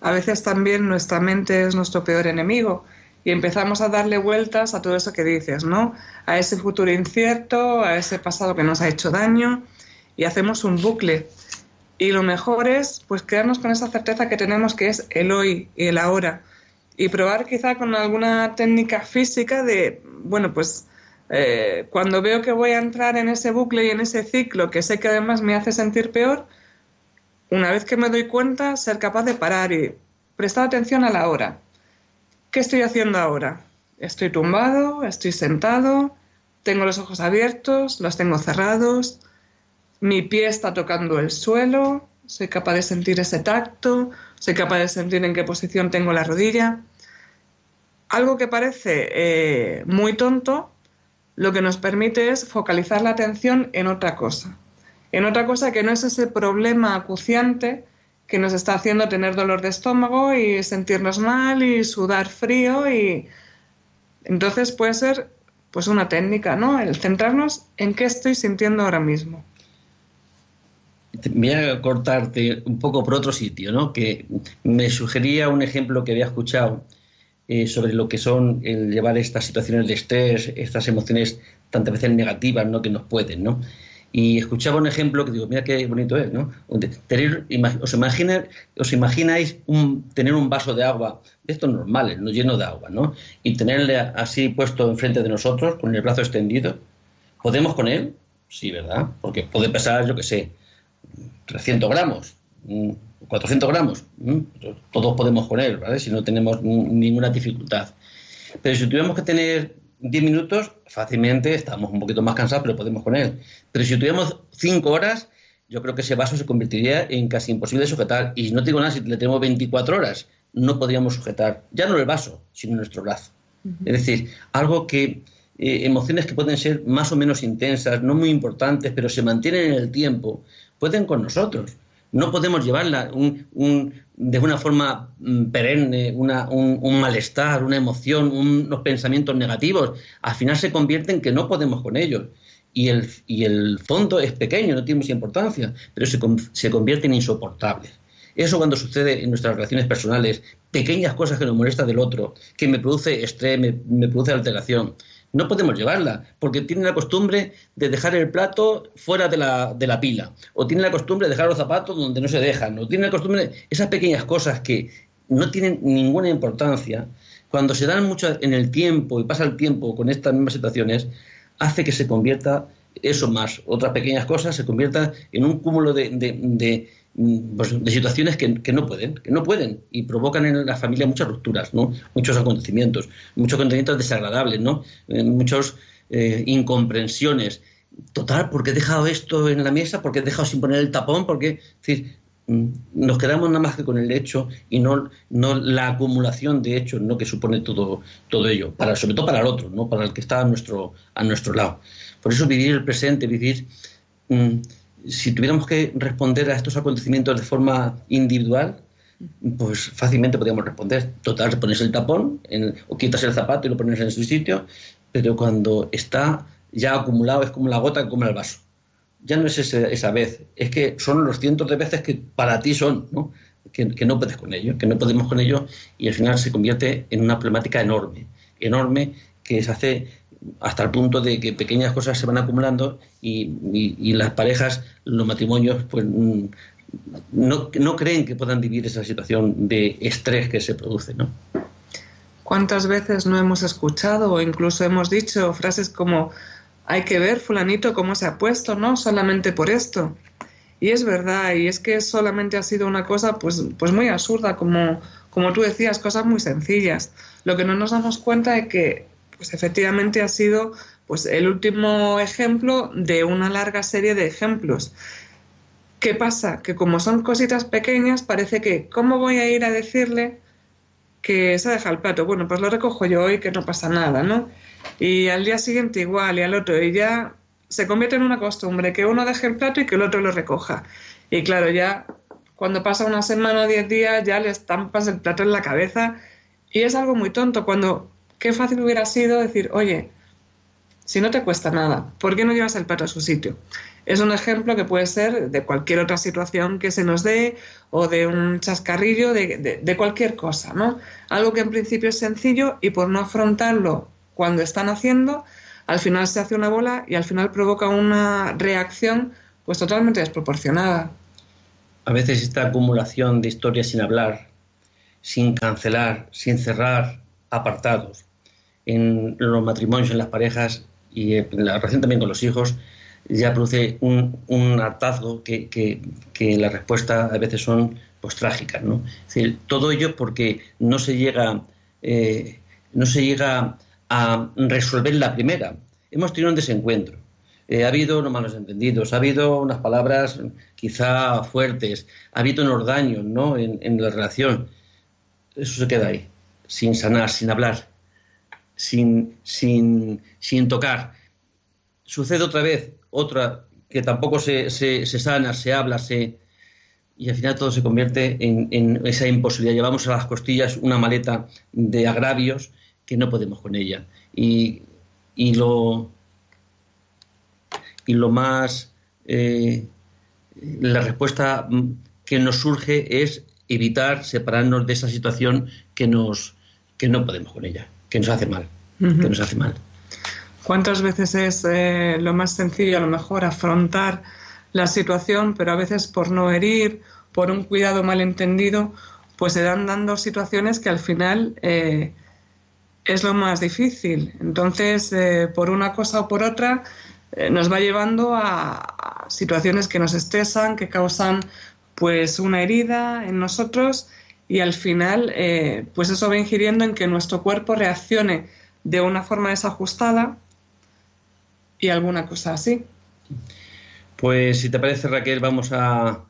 S3: A veces también nuestra mente es nuestro peor enemigo y empezamos a darle vueltas a todo eso que dices, ¿no? A ese futuro incierto, a ese pasado que nos ha hecho daño y hacemos un bucle. Y lo mejor es pues quedarnos con esa certeza que tenemos que es el hoy y el ahora y probar quizá con alguna técnica física de, bueno, pues eh, cuando veo que voy a entrar en ese bucle y en ese ciclo que sé que además me hace sentir peor, una vez que me doy cuenta, ser capaz de parar y prestar atención a la hora ¿Qué estoy haciendo ahora? Estoy tumbado, estoy sentado, tengo los ojos abiertos, los tengo cerrados, mi pie está tocando el suelo, soy capaz de sentir ese tacto, soy capaz de sentir en qué posición tengo la rodilla. Algo que parece eh, muy tonto, lo que nos permite es focalizar la atención en otra cosa, en otra cosa que no es ese problema acuciante que nos está haciendo tener dolor de estómago y sentirnos mal y sudar frío y entonces puede ser pues una técnica, ¿no? El centrarnos en qué estoy sintiendo ahora mismo.
S2: Voy a cortarte un poco por otro sitio, ¿no? Que me sugería un ejemplo que había escuchado eh, sobre lo que son el llevar estas situaciones de estrés, estas emociones tantas veces negativas, ¿no? Que nos pueden, ¿no? Y escuchaba un ejemplo que digo, mira qué bonito es, ¿no? os, os imagináis un, tener un vaso de agua, de estos normales, no lleno de agua, ¿no? Y tenerle así puesto enfrente de nosotros, con el brazo extendido. ¿Podemos con él? Sí, ¿verdad? Porque puede pesar, yo qué sé, 300 gramos, 400 mm, gramos. Todos podemos con él, ¿vale? Si no tenemos ninguna dificultad. Pero si tuviéramos que tener 10 minutos, fácilmente estamos un poquito más cansados, pero podemos con él. Pero si tuviéramos 5 horas, yo creo que ese vaso se convertiría en casi imposible de sujetar. Y no te digo nada, si le tenemos 24 horas, no podríamos sujetar, ya no el vaso, sino nuestro brazo. Es decir, algo que, eh, emociones que pueden ser más o menos intensas, no muy importantes, pero se mantienen en el tiempo, pueden con nosotros. No podemos llevarla de una forma mm, perenne, un, malestar, una emoción, unos pensamientos negativos. Al final se convierte en que no podemos con ellos. Y el, y el fondo es pequeño, no tiene mucha importancia, pero se, se convierte en insoportables. Eso cuando sucede en nuestras relaciones personales, pequeñas cosas que nos molestan del otro, que me produce estrés, me produce alteración no podemos llevarla, porque tienen la costumbre de dejar el plato fuera de la, de la pila, o tienen la costumbre de dejar los zapatos donde no se dejan, o tienen la costumbre, esas pequeñas cosas que no tienen ninguna importancia, cuando se dan mucho en el tiempo y pasa el tiempo con estas mismas situaciones, hace que se convierta eso más, otras pequeñas cosas, se conviertan en un cúmulo de, de, pues, situaciones que, no pueden, que no pueden, y provocan en la familia muchas rupturas, ¿no? muchos acontecimientos, muchos acontecimientos desagradables, ¿no? Eh, muchas eh, incomprensiones. Total, ¿por qué he dejado esto en la mesa? ¿Por qué he dejado sin poner el tapón? Porque, es decir, mm, nos quedamos nada más que con el hecho y no, no la acumulación de hechos ¿no? que supone todo, todo ello, para, sobre todo para el otro, ¿no? para el que está a nuestro, a nuestro lado. Por eso vivir el presente, vivir... Mm, si tuviéramos que responder a estos acontecimientos de forma individual, pues fácilmente podríamos responder. Total, pones el tapón o quitas el zapato y lo pones en su sitio, pero cuando está ya acumulado es como la gota que come el vaso. Ya no es esa vez, es que son los cientos de veces que para ti son, ¿no? Que, que, no puedes con ello, que no podemos con ello y al final se convierte en una problemática enorme, enorme que se hace hasta el punto de que pequeñas cosas se van acumulando y, las parejas, los matrimonios, pues mm, no, no, creen que puedan vivir esa situación de estrés que se produce, ¿no?
S3: ¿Cuántas veces no hemos escuchado o incluso hemos dicho frases como hay que ver fulanito cómo se ha puesto, ¿no? Solamente por esto. Y es verdad, y es que solamente ha sido una cosa pues, pues muy absurda, como, como tú decías, cosas muy sencillas. Lo que no nos damos cuenta es que pues efectivamente ha sido pues el último ejemplo de una larga serie de ejemplos. ¿Qué pasa? Que como son cositas pequeñas, parece que, ¿cómo voy a ir a decirle que se deja el plato? Bueno, pues lo recojo yo hoy, que no pasa nada, ¿no? Y al día siguiente igual, y al otro, y ya se convierte en una costumbre que uno deje el plato y que el otro lo recoja. Y claro, ya cuando pasa una semana o diez días, ya le estampas el plato en la cabeza. Y es algo muy tonto cuando qué fácil hubiera sido decir, oye, si no te cuesta nada, ¿por qué no llevas el plato a su sitio? Es un ejemplo que puede ser de cualquier otra situación que se nos dé o de un chascarrillo, de, cualquier cosa, ¿no? Algo que en principio es sencillo y por no afrontarlo cuando están haciendo, al final se hace una bola y al final provoca una reacción pues totalmente desproporcionada.
S2: A veces esta acumulación de historias sin hablar, sin cancelar, sin cerrar, apartados, en los matrimonios, en las parejas y en la relación también con los hijos, ya produce un, hartazgo que, que, la respuesta a veces son pues trágicas, ¿no? Es decir, todo ello porque no se llega, eh, no se llega a resolver la primera. Hemos tenido un desencuentro. Eh, ha habido unos malos entendidos, ha habido unas palabras quizá fuertes, ha habido unos daños ¿no? en la relación. Eso se queda ahí, sin sanar, sin hablar sin, tocar. Sucede otra vez, otra que tampoco se, se, sana, se habla, se, y al final todo se convierte en, en, esa imposibilidad. Llevamos a las costillas una maleta de agravios que no podemos con ella. Y, y lo, y lo más, eh, la respuesta que nos surge es evitar separarnos de esa situación que, nos, que no podemos con ella que nos hace mal, que nos hace mal.
S3: ¿Cuántas veces es eh, lo más sencillo, a lo mejor, afrontar la situación, pero a veces por no herir, por un cuidado malentendido, pues se dan dando situaciones que al final eh, es lo más difícil. Entonces, eh, por una cosa o por otra, nos va llevando a, a, situaciones que nos estresan, que causan pues una herida en nosotros y al final eh, pues eso va ingiriendo en que nuestro cuerpo reaccione de una forma desajustada y alguna cosa así.
S2: Pues si te parece Raquel vamos a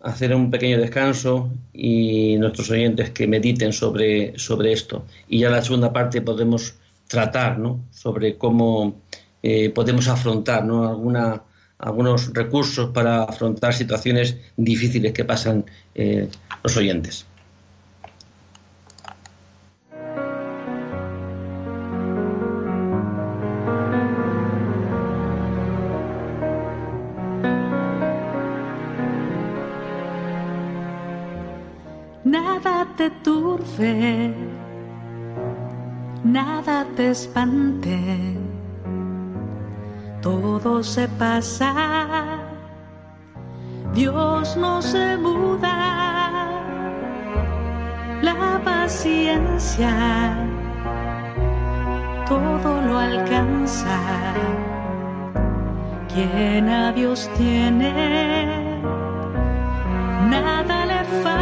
S2: hacer un pequeño descanso y nuestros oyentes que mediten sobre, sobre esto. Y ya en la segunda parte podemos tratar ¿no? sobre cómo eh, podemos afrontar ¿no? Alguna, algunos recursos para afrontar situaciones difíciles que pasan eh, los oyentes.
S1: Te turbe, nada te espante, todo se pasa, Dios no se muda, la paciencia todo lo alcanza. Quien a Dios tiene, nada le falta,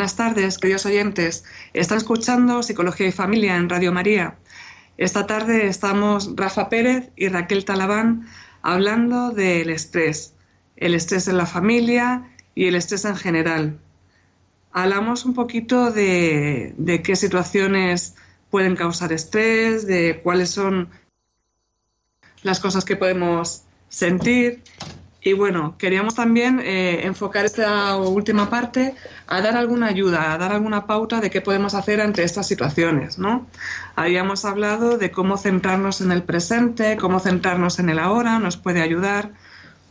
S3: Buenas tardes, queridos oyentes. Están escuchando Psicología y Familia en Radio María. Esta tarde estamos Rafa Pérez y Raquel Talabán hablando del estrés, el estrés en la familia y el estrés en general. Hablamos un poquito de, de qué situaciones pueden causar estrés, de cuáles son las cosas que podemos sentir y bueno, queríamos también eh, enfocar esta última parte a dar alguna ayuda, a dar alguna pauta de qué podemos hacer ante estas situaciones, ¿no? Habíamos hablado de cómo centrarnos en el presente, cómo centrarnos en el ahora, nos puede ayudar,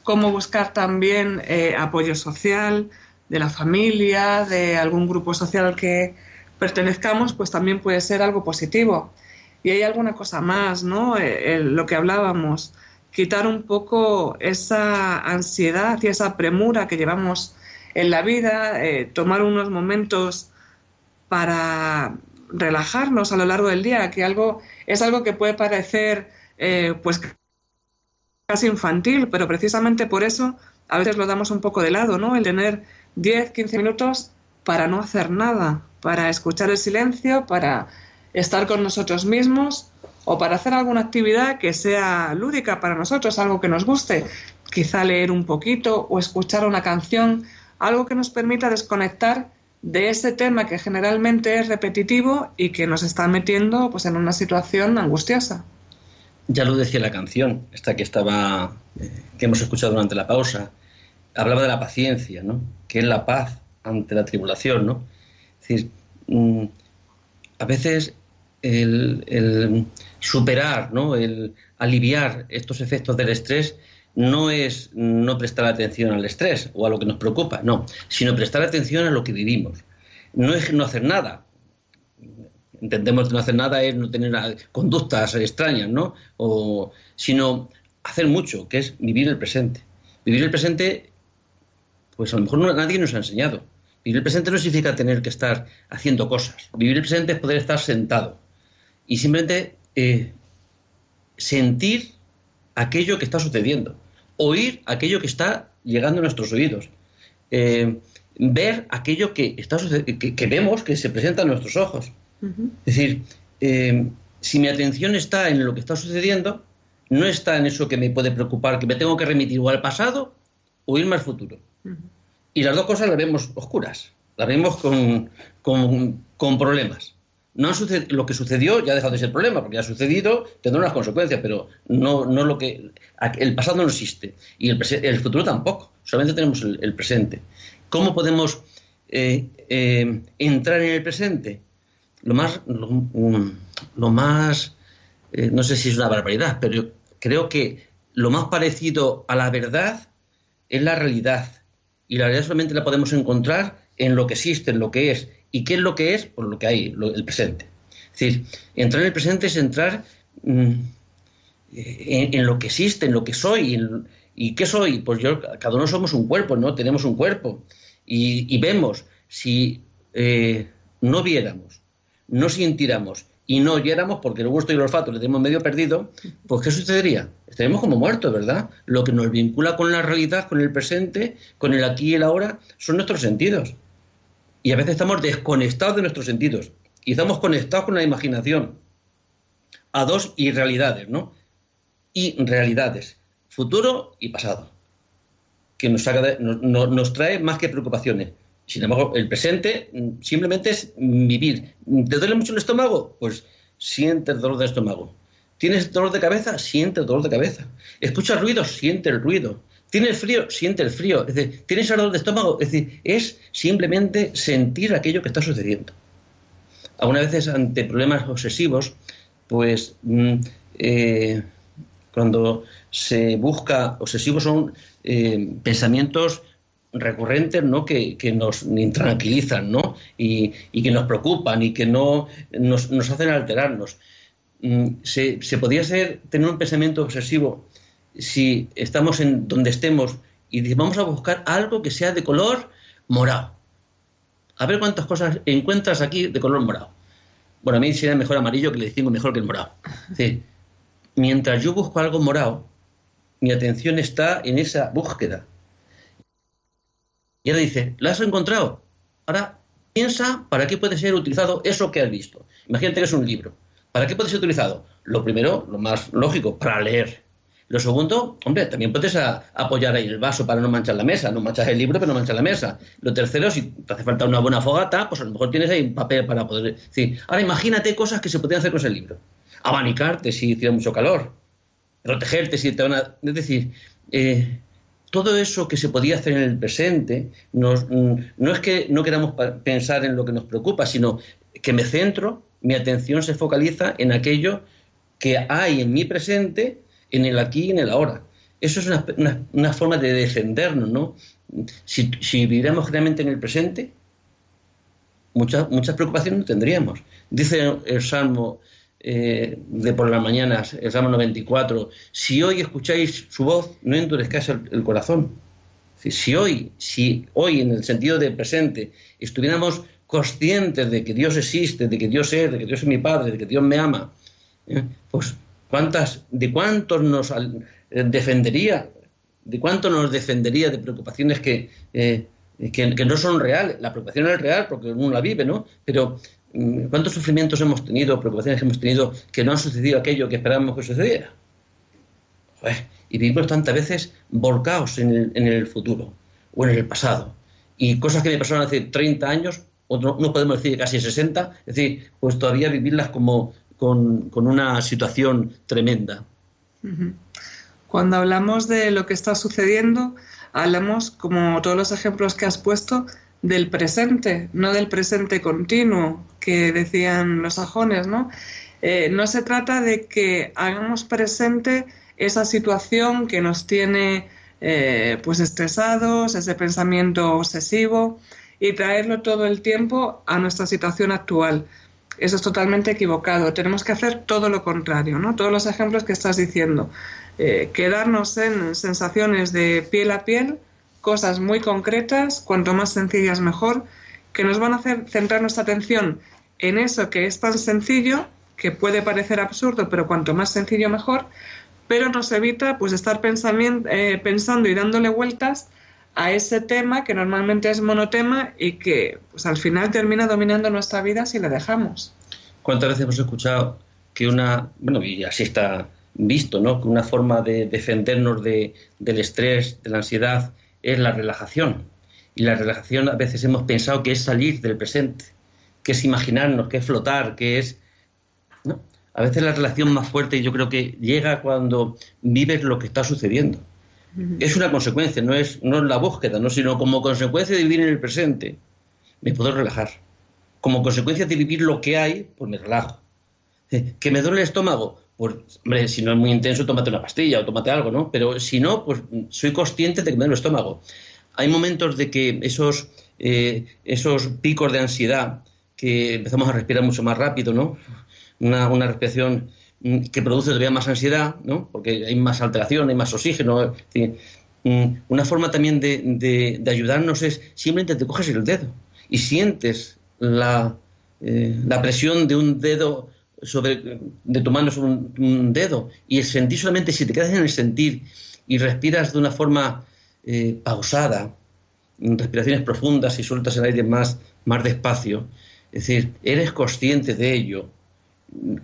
S3: cómo buscar también eh, apoyo social de la familia, de algún grupo social al que pertenezcamos, pues también puede ser algo positivo. Y hay alguna cosa más, ¿no? Eh, lo que hablábamos quitar un poco esa ansiedad y esa premura que llevamos en la vida, eh, tomar unos momentos para relajarnos a lo largo del día, que algo es algo que puede parecer eh, pues casi infantil, pero precisamente por eso a veces lo damos un poco de lado, ¿no? El tener 10, 15 minutos para no hacer nada, para escuchar el silencio, para estar con nosotros mismos o para hacer alguna actividad que sea lúdica para nosotros, algo que nos guste, quizá leer un poquito o escuchar una canción, algo que nos permita desconectar de ese tema que generalmente es repetitivo y que nos está metiendo pues en una situación angustiosa.
S2: Ya lo decía la canción, esta que estaba que hemos escuchado durante la pausa, hablaba de la paciencia, ¿no? Que es la paz ante la tribulación, ¿no? Es decir, mm, a veces el, superar, ¿no? el aliviar estos efectos del estrés no es no prestar atención al estrés o a lo que nos preocupa, no, sino prestar atención a lo que vivimos. No es no hacer nada. Entendemos que no hacer nada es no tener conductas extrañas, ¿no? O, sino hacer mucho, que es vivir el presente. Vivir el presente, pues a lo mejor nadie nos ha enseñado. Vivir el presente no significa tener que estar haciendo cosas. Vivir el presente es poder estar sentado y simplemente eh, sentir aquello que está sucediendo, oír aquello que está llegando a nuestros oídos, eh, ver aquello que, está que, vemos que se presenta a nuestros ojos. Es decir, eh, si mi atención está en lo que está sucediendo, no está en eso que me puede preocupar, que me tengo que remitir o al pasado o irme al futuro. Y las dos cosas las vemos oscuras, las vemos con, con problemas no lo que sucedió ya ha dejado de ser problema, porque ha sucedido, tendrá unas consecuencias, pero no, no lo que. El pasado no existe y el, futuro tampoco, solamente tenemos el, presente. ¿Cómo podemos eh, eh, entrar en el presente? Lo más, lo, más eh, no sé si es una barbaridad, pero creo que lo más parecido a la verdad es la realidad. Y la realidad solamente la podemos encontrar en lo que existe, en lo que es. ¿Y qué es lo que es? Pues lo que hay, el presente. Es decir, entrar en el presente es entrar mm, en, lo que existe, en lo que soy. ¿Y qué soy? Pues yo, cada uno somos un cuerpo, ¿no? Tenemos un cuerpo. Y, vemos, si eh, no viéramos, no sintiéramos y no oyéramos, porque el gusto y el olfato lo tenemos medio perdido, pues ¿qué sucedería? Estaríamos como muertos, ¿verdad? Lo que nos vincula con la realidad, con el presente, con el aquí y el ahora, son nuestros sentidos. Y a veces estamos desconectados de nuestros sentidos. Y estamos conectados con la imaginación. A dos irrealidades, ¿no? Y realidades, futuro y pasado. Que nos, nos trae más que preocupaciones. Sin embargo, el presente mm, simplemente es vivir. ¿Te duele mucho el estómago? Pues siente el dolor del estómago. ¿Tienes dolor de cabeza? Siente el dolor de cabeza. ¿Escuchas ruido? Siente el ruido. ¿Tienes frío? Siente el frío. Es decir, ¿tienes dolor de estómago? Es decir, es simplemente sentir aquello que está sucediendo. Algunas veces ante problemas obsesivos, pues mm, eh, cuando se busca, obsesivos son eh, pensamientos recurrentes ¿no? que, nos intranquilizan ¿no? Y, que nos preocupan y que no nos, hacen alterarnos. Mm, se, se podría ser, tener un pensamiento obsesivo si estamos en donde estemos y vamos a buscar algo que sea de color morado. A ver cuántas cosas encuentras aquí de color morado. Bueno, a mí sería mejor amarillo que le decimos mejor que el morado. mientras yo busco algo morado, mi atención está en esa búsqueda. Y ahora dice, ¿la has encontrado? Ahora piensa para qué puede ser utilizado eso que has visto. Imagínate que es un libro. ¿Para qué puede ser utilizado? Lo primero, lo más lógico, para leer. Lo segundo, hombre, también puedes apoyar ahí el vaso para no manchar la mesa. No manchas el libro, pero no manchas la mesa. Lo tercero, si te hace falta una buena fogata, pues a lo mejor tienes ahí un papel para poder... decir. Ahora imagínate cosas que se podrían hacer con ese libro. Abanicarte si hiciera mucho calor. Protegerte si te van a... Es decir, eh, todo eso que se podía hacer en el presente, mm, no es que no queramos pensar en lo que nos preocupa, sino que me centro, mi atención se focaliza en aquello que hay en mi presente, en el aquí y en el ahora. Eso es una, forma de defendernos, ¿no? Si, si, viviéramos realmente en el presente, muchas, preocupaciones no tendríamos. Dice el Salmo eh, de por las mañanas, el Salmo 94, si hoy escucháis su voz, no endurezcáis el, corazón. Si hoy, si hoy en el sentido de presente estuviéramos conscientes de que Dios existe, de que Dios es, de que Dios es mi Padre, de que Dios me ama, ¿eh? pues cuántas, de cuántos nos defendería, de cuánto nos defendería de preocupaciones que, eh, que, que, no son reales. La preocupación es real porque uno la vive, ¿no? Pero Mm, ¿Cuántos sufrimientos hemos tenido, preocupaciones que hemos tenido que no han sucedido aquello que esperábamos que sucediera? y vivimos tantas veces volcados en el, futuro o en el pasado. Y cosas que me pasaron hace 30 años, no, podemos decir casi 60, es decir, pues todavía vivirlas como con, una situación tremenda.
S3: Cuando hablamos de lo que está sucediendo, hablamos, como todos los ejemplos que has puesto, del presente, no del presente continuo que decían los sajones, ¿no? Eh, no se trata de que hagamos presente esa situación que nos tiene eh, pues estresados, ese pensamiento obsesivo y traerlo todo el tiempo a nuestra situación actual. Eso es totalmente equivocado. Tenemos que hacer todo lo contrario, ¿no? Todos los ejemplos que estás diciendo. Eh, quedarnos en sensaciones de piel a piel, cosas muy concretas, cuanto más sencillas mejor, que nos van a hacer centrar nuestra atención en eso que es tan sencillo, que puede parecer absurdo, pero cuanto más sencillo mejor, pero nos evita pues estar eh, pensando y dándole vueltas a ese tema que normalmente es monotema y que pues al final termina dominando nuestra vida si le dejamos.
S2: ¿Cuántas veces hemos escuchado que una, bueno, y así está visto, ¿no? Que una forma de defendernos de, del estrés, de la ansiedad, es la relajación. Y la relajación a veces hemos pensado que es salir del presente, que es imaginarnos, que es flotar, que es... ¿no? A veces la relación más fuerte yo creo que llega cuando vives lo que está sucediendo. Es una consecuencia, no es, no es la búsqueda, ¿no? sino como consecuencia de vivir en el presente, me puedo relajar. Como consecuencia de vivir lo que hay, pues me relajo. ¿Que me duele el estómago? pues, hombre, si no es muy intenso, tómate una pastilla o tómate algo, ¿no? Pero si no, pues soy consciente de que me duele el estómago. Hay momentos de que esos, eh, esos picos de ansiedad, que empezamos a respirar mucho más rápido, ¿no? Una, una respiración que produce todavía más ansiedad, ¿no? Porque hay más alteración, hay más oxígeno. Mm, una forma también de, de, ayudarnos es simplemente te coges el dedo y sientes la, eh, presión de un dedo sobre, de tu mano sobre un, dedo y el sentir solamente, si te quedas en el sentir y respiras de una forma eh, pausada, respiraciones profundas y sueltas el aire más, más despacio, es decir, eres consciente de ello,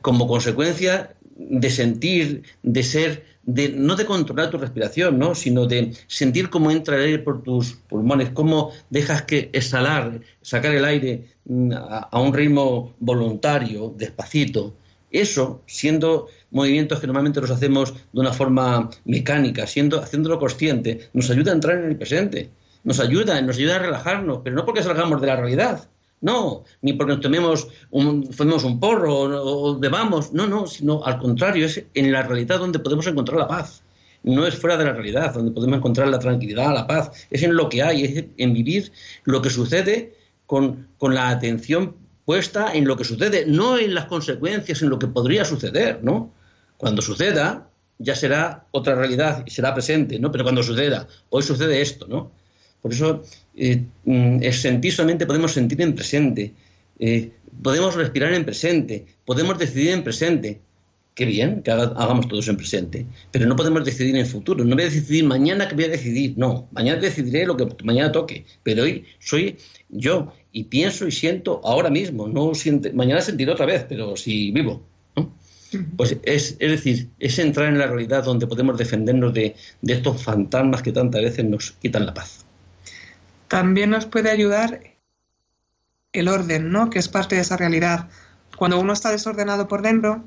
S2: como consecuencia de sentir, de ser, de, no de controlar tu respiración, ¿no? sino de sentir cómo entra el aire por tus pulmones, cómo dejas que exhalar, sacar el aire mm, a, un ritmo voluntario, despacito. Eso, siendo movimientos que normalmente los hacemos de una forma mecánica, siendo, haciéndolo consciente, nos ayuda a entrar en el presente, nos ayuda, nos ayuda a relajarnos, pero no porque salgamos de la realidad, no, ni porque nos tomemos un, un porro o, bebamos, no, no, sino al contrario, es en la realidad donde podemos encontrar la paz. No es fuera de la realidad donde podemos encontrar la tranquilidad, la paz. Es en lo que hay, es en vivir lo que sucede con, con la atención puesta en lo que sucede, no en las consecuencias, en lo que podría suceder, ¿no? Cuando suceda, ya será otra realidad y será presente, ¿no? Pero cuando suceda, hoy sucede esto, ¿no? Por eso, eh, mm, sentir solamente podemos sentir en presente, eh, podemos respirar en presente, podemos decidir en presente. Qué bien que hagamos todos en presente, pero no podemos decidir en el futuro. No voy a decidir mañana que voy a decidir, no. Mañana decidiré lo que mañana toque, pero hoy soy yo y pienso y siento ahora mismo. No mañana sentiré otra vez, pero si vivo. Pues es, es, decir, es entrar en la realidad donde podemos defendernos de estos fantasmas que tantas veces nos quitan la paz.
S3: También nos puede ayudar el orden, ¿no? Que es parte de esa realidad. Cuando uno está desordenado por dentro,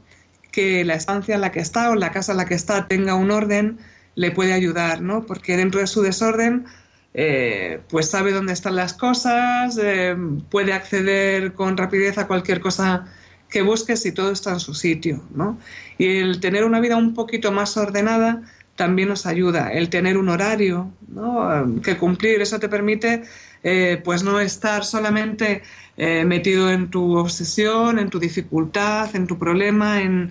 S3: que la estancia en la que está o la casa en la que está tenga un orden le puede ayudar, ¿no? Porque dentro de su desorden, eh, pues sabe dónde están las cosas, eh, puede acceder con rapidez a cualquier cosa que busque si todo está en su sitio, ¿no? Y el tener una vida un poquito más ordenada también nos ayuda. El tener un horario ¿no? que cumplir, eso te permite eh, pues no estar solamente eh, metido en tu obsesión, en tu dificultad, en tu problema, en,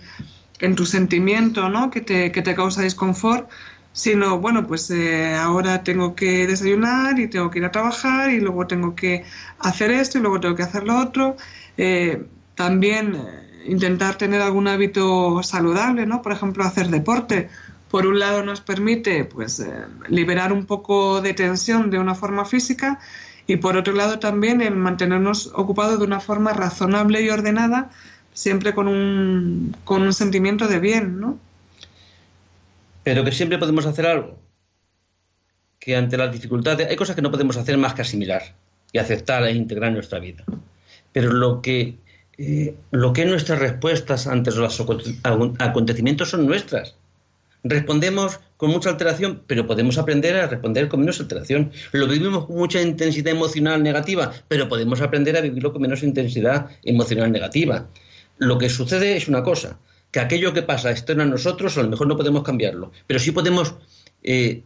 S3: tu sentimiento ¿no? que, te, que te causa disconfort, sino, bueno, pues eh, ahora tengo que desayunar y tengo que ir a trabajar y luego tengo que hacer esto y luego tengo que hacer lo otro. también intentar tener algún hábito saludable, ¿no? Por ejemplo, hacer deporte por un lado nos permite pues eh, liberar un poco de tensión de una forma física y por otro lado también el mantenernos ocupados de una forma razonable y ordenada siempre con un, con un sentimiento de bien, ¿no?
S2: Pero que siempre podemos hacer algo. Que ante las dificultades hay cosas que no podemos hacer más que asimilar y aceptar e integrar en nuestra vida. Pero lo que, eh, lo que nuestras respuestas ante los acontecimientos son nuestras respondemos con mucha alteración, pero podemos aprender a responder con menos alteración. Lo vivimos con mucha intensidad emocional negativa, pero podemos aprender a vivirlo con menos intensidad emocional negativa. Lo que sucede es una cosa, que aquello que pasa externo a nosotros a lo mejor no podemos cambiarlo, pero sí podemos eh,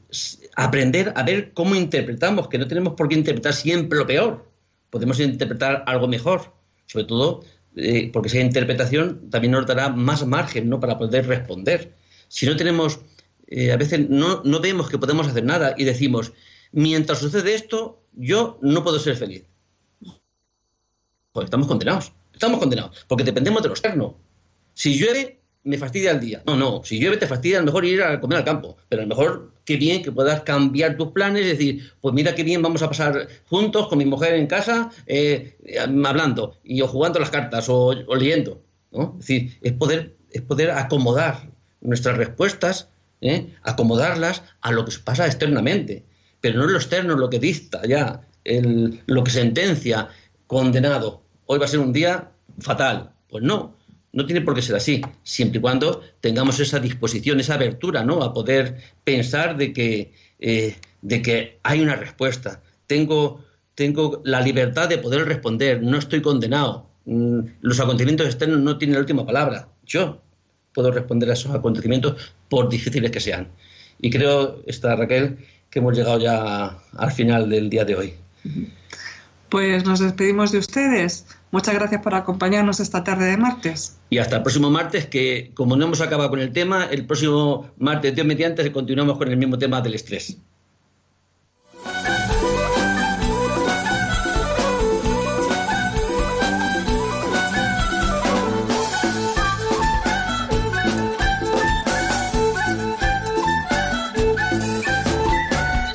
S2: aprender a ver cómo interpretamos, que no tenemos por qué interpretar siempre lo peor, podemos interpretar algo mejor, sobre todo eh, porque esa interpretación también nos dará más margen ¿no? para poder responder si no tenemos, eh, a veces no, no vemos que podemos hacer nada y decimos, mientras sucede esto, yo no puedo ser feliz. Pues estamos condenados, estamos condenados, porque dependemos de lo externo. Si llueve, me fastidia el día. No, no, si llueve te fastidia a lo mejor ir a comer al campo, pero a lo mejor qué bien que puedas cambiar tus planes y decir, pues mira qué bien vamos a pasar juntos con mi mujer en casa, eh, hablando, y o jugando las cartas o, o leyendo. ¿no? Es decir, es poder, es poder acomodar nuestras respuestas, ¿eh? acomodarlas a lo que pasa externamente, pero no lo externo lo que dicta ya, el, lo que sentencia, condenado. Hoy va a ser un día fatal. Pues no, no tiene por qué ser así, siempre y cuando tengamos esa disposición, esa abertura, ¿no? A poder pensar de que, eh, de que hay una respuesta. Tengo, tengo la libertad de poder responder, no estoy condenado. Mm, los acontecimientos externos no tienen la última palabra. Yo puedo responder a esos acontecimientos por difíciles que sean. Y creo, está Raquel, que hemos llegado ya al final del día de hoy.
S3: Pues nos despedimos de ustedes. Muchas gracias por acompañarnos esta tarde de martes.
S2: Y hasta el próximo martes, que como no hemos acabado con el tema, el próximo martes, Dios mediante, continuamos con el mismo tema del estrés.